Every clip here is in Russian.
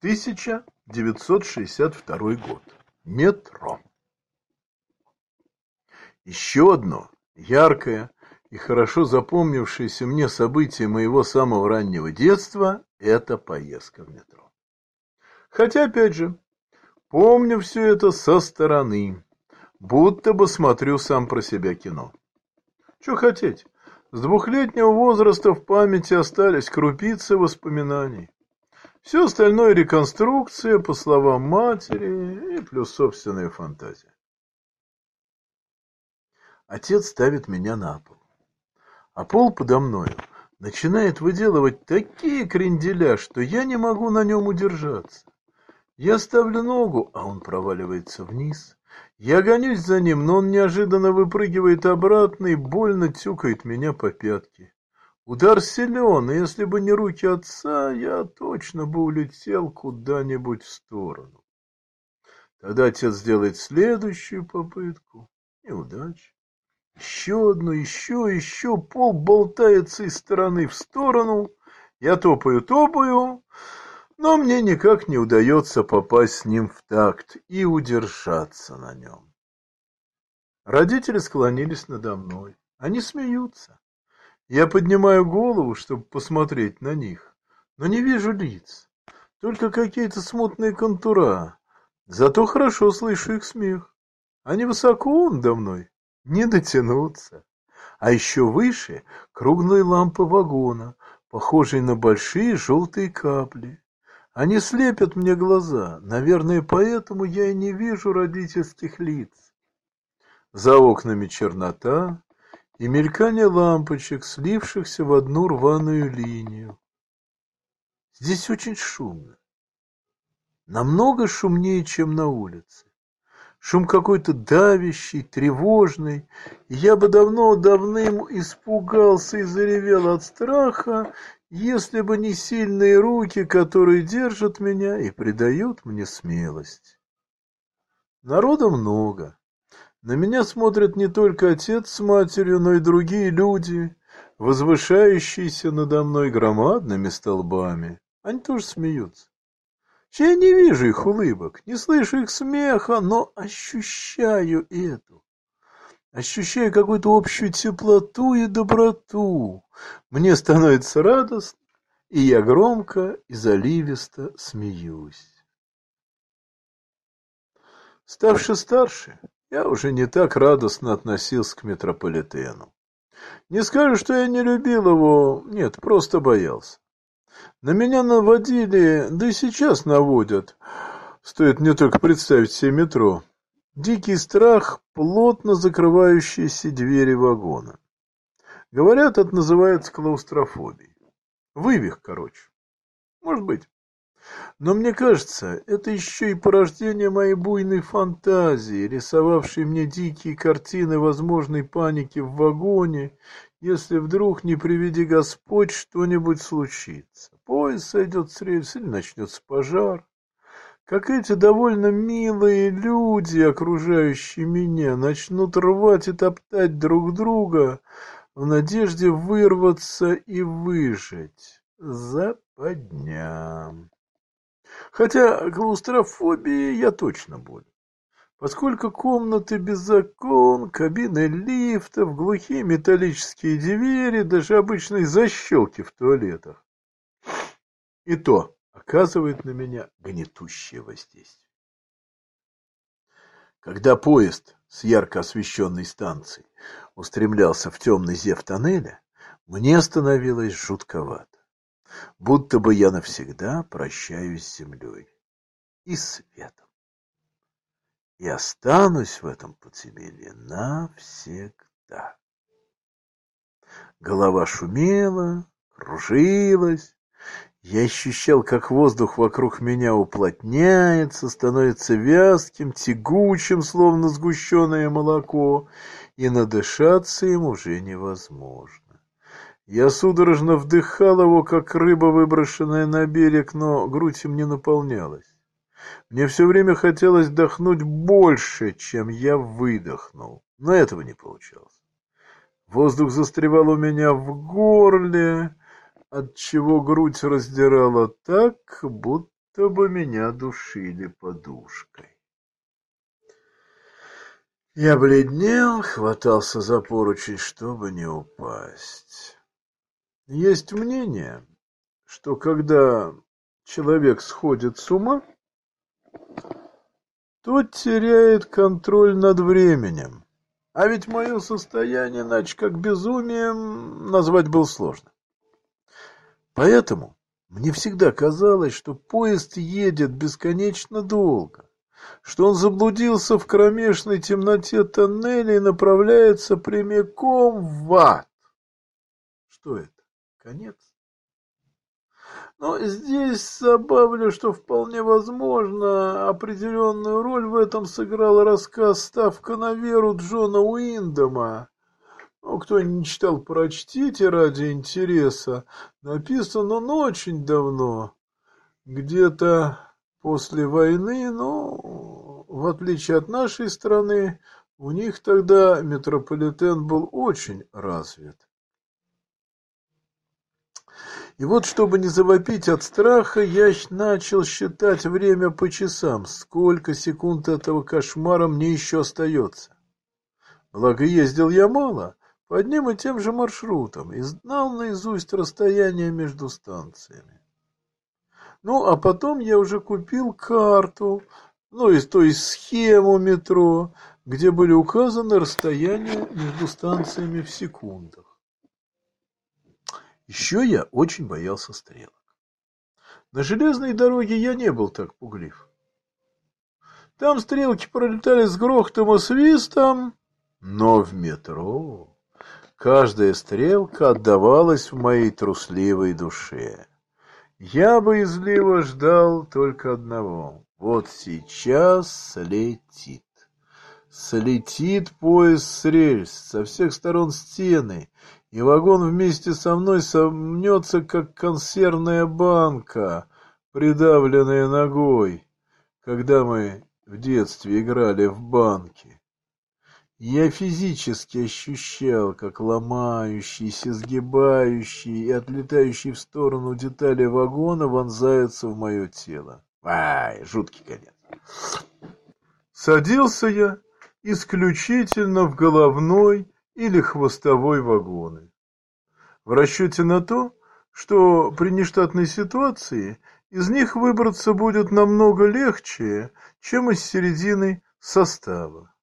1962 год. Метро. Еще одно яркое и хорошо запомнившееся мне событие моего самого раннего детства – это поездка в метро. Хотя, опять же, помню все это со стороны, будто бы смотрю сам про себя кино. Что хотеть, с двухлетнего возраста в памяти остались крупицы воспоминаний. Все остальное реконструкция, по словам матери, и плюс собственная фантазия. Отец ставит меня на пол, а пол подо мною начинает выделывать такие кренделя, что я не могу на нем удержаться. Я ставлю ногу, а он проваливается вниз. Я гонюсь за ним, но он неожиданно выпрыгивает обратно и больно тюкает меня по пятке. Удар силен, и если бы не руки отца, я точно бы улетел куда-нибудь в сторону. Тогда отец делает следующую попытку. Неудача. Еще одну, еще, еще. Пол болтается из стороны в сторону. Я топаю, топаю, но мне никак не удается попасть с ним в такт и удержаться на нем. Родители склонились надо мной. Они смеются. Я поднимаю голову, чтобы посмотреть на них, но не вижу лиц, только какие-то смутные контура. Зато хорошо слышу их смех. Они высоко надо мной, не дотянуться. А еще выше круглые лампы вагона, похожие на большие желтые капли. Они слепят мне глаза. Наверное, поэтому я и не вижу родительских лиц. За окнами чернота и мелькание лампочек, слившихся в одну рваную линию. Здесь очень шумно. Намного шумнее, чем на улице. Шум какой-то давящий, тревожный, и я бы давно давным испугался и заревел от страха, если бы не сильные руки, которые держат меня и придают мне смелость. Народа много. На меня смотрят не только отец с матерью, но и другие люди, возвышающиеся надо мной громадными столбами. Они тоже смеются. Я не вижу их улыбок, не слышу их смеха, но ощущаю эту. Ощущаю какую-то общую теплоту и доброту. Мне становится радостно, и я громко и заливисто смеюсь. Ставши старше, я уже не так радостно относился к метрополитену. Не скажу, что я не любил его, нет, просто боялся. На меня наводили, да и сейчас наводят. Стоит мне только представить себе метро. Дикий страх, плотно закрывающиеся двери вагона. Говорят, это называется клаустрофобией. Вывих, короче. Может быть. Но мне кажется, это еще и порождение моей буйной фантазии, рисовавшей мне дикие картины возможной паники в вагоне, если вдруг, не приведи Господь, что-нибудь случится. Поезд сойдет с рельс или начнется пожар. Как эти довольно милые люди, окружающие меня, начнут рвать и топтать друг друга в надежде вырваться и выжить. Западня. Хотя клаустрофобии я точно болен. Поскольку комнаты без окон, кабины лифтов, глухие металлические двери, даже обычные защелки в туалетах. И то оказывает на меня гнетущее воздействие. Когда поезд с ярко освещенной станции устремлялся в темный зев тоннеля, мне становилось жутковато будто бы я навсегда прощаюсь с землей и светом. И останусь в этом подземелье навсегда. Голова шумела, кружилась. Я ощущал, как воздух вокруг меня уплотняется, становится вязким, тягучим, словно сгущенное молоко, и надышаться им уже невозможно. Я судорожно вдыхал его, как рыба, выброшенная на берег, но грудь им не наполнялась. Мне все время хотелось вдохнуть больше, чем я выдохнул, но этого не получалось. Воздух застревал у меня в горле, отчего грудь раздирала так, будто бы меня душили подушкой. Я бледнел, хватался за поручень, чтобы не упасть. Есть мнение, что когда человек сходит с ума, тот теряет контроль над временем. А ведь мое состояние, иначе как безумием, назвать было сложно. Поэтому мне всегда казалось, что поезд едет бесконечно долго что он заблудился в кромешной темноте тоннеля и направляется прямиком в ад. Что это? Конец? Но здесь добавлю, что вполне возможно определенную роль в этом сыграл рассказ «Ставка на веру» Джона Уиндома. Ну, кто не читал, прочтите ради интереса. Написан он очень давно, где-то после войны, но в отличие от нашей страны, у них тогда метрополитен был очень развит. И вот, чтобы не завопить от страха, я начал считать время по часам, сколько секунд этого кошмара мне еще остается. Благо, ездил я мало, по одним и тем же маршрутам, и знал наизусть расстояние между станциями. Ну, а потом я уже купил карту, ну, и, то есть схему метро, где были указаны расстояния между станциями в секундах. Еще я очень боялся стрелок. На железной дороге я не был так пуглив. Там стрелки пролетали с грохотом и свистом, но в метро каждая стрелка отдавалась в моей трусливой душе. Я боязливо ждал только одного. Вот сейчас слетит. Слетит поезд с рельс, со всех сторон стены, и вагон вместе со мной сомнется, как консервная банка, придавленная ногой, когда мы в детстве играли в банки. Я физически ощущал, как ломающиеся, сгибающие и отлетающие в сторону детали вагона вонзаются в мое тело. Ай, жуткий конец. Садился я исключительно в головной или хвостовой вагоны. В расчете на то, что при нештатной ситуации из них выбраться будет намного легче, чем из середины состава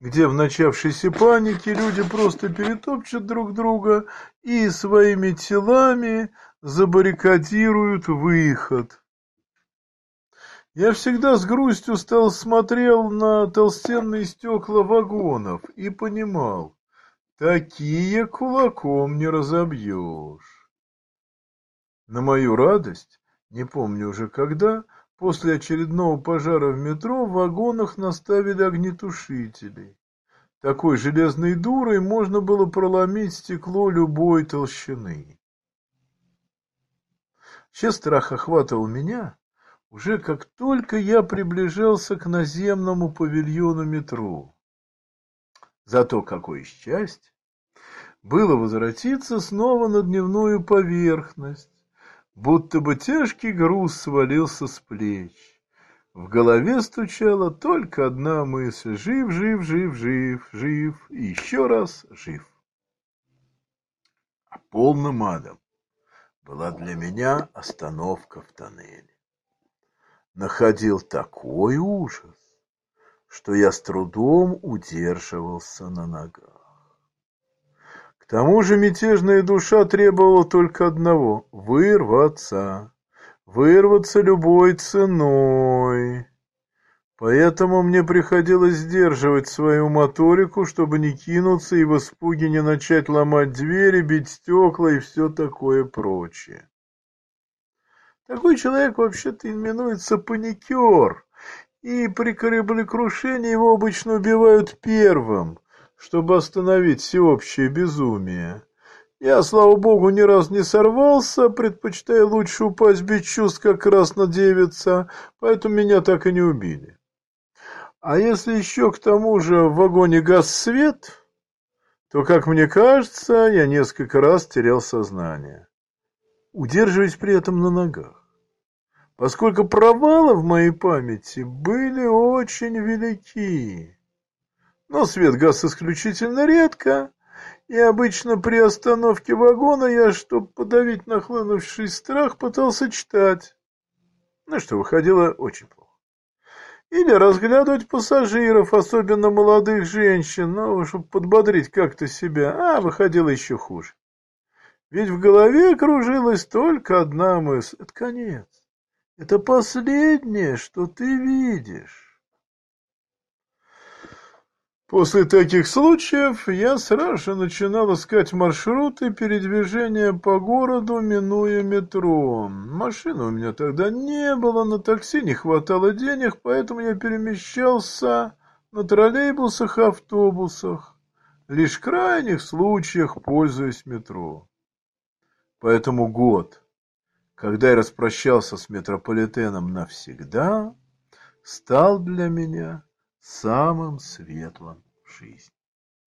где в начавшейся панике люди просто перетопчут друг друга и своими телами забаррикадируют выход. Я всегда с грустью стал смотрел на толстенные стекла вагонов и понимал, такие кулаком не разобьешь. На мою радость, не помню уже когда, После очередного пожара в метро в вагонах наставили огнетушителей. Такой железной дурой можно было проломить стекло любой толщины. Вообще страх охватывал меня, уже как только я приближался к наземному павильону метро. Зато какое счастье было возвратиться снова на дневную поверхность, будто бы тяжкий груз свалился с плеч. В голове стучала только одна мысль: жив, жив, жив, жив, жив и еще раз жив. А полным адом была для меня остановка в тоннеле. Находил такой ужас, что я с трудом удерживался на ногах. К тому же мятежная душа требовала только одного — вырваться. Вырваться любой ценой. Поэтому мне приходилось сдерживать свою моторику, чтобы не кинуться и в испуге не начать ломать двери, бить стекла и все такое прочее. Такой человек вообще-то именуется паникер, и при кораблекрушении его обычно убивают первым — чтобы остановить всеобщее безумие. Я, слава богу, ни разу не сорвался, предпочитая лучше упасть без чувств, как красная девица, поэтому меня так и не убили. А если еще к тому же в вагоне газ свет, то, как мне кажется, я несколько раз терял сознание, удерживаясь при этом на ногах. поскольку провалы в моей памяти были очень велики. Но свет гас исключительно редко, и обычно при остановке вагона я, чтобы подавить нахлынувший страх, пытался читать. Ну что, выходило очень плохо. Или разглядывать пассажиров, особенно молодых женщин, ну, чтобы подбодрить как-то себя, а выходило еще хуже. Ведь в голове кружилась только одна мысль. Это конец. Это последнее, что ты видишь. После таких случаев я сразу же начинал искать маршруты передвижения по городу, минуя метро. Машины у меня тогда не было, на такси не хватало денег, поэтому я перемещался на троллейбусах и автобусах, лишь в крайних случаях пользуясь метро. Поэтому год, когда я распрощался с метрополитеном навсегда, стал для меня самым светлым в жизни.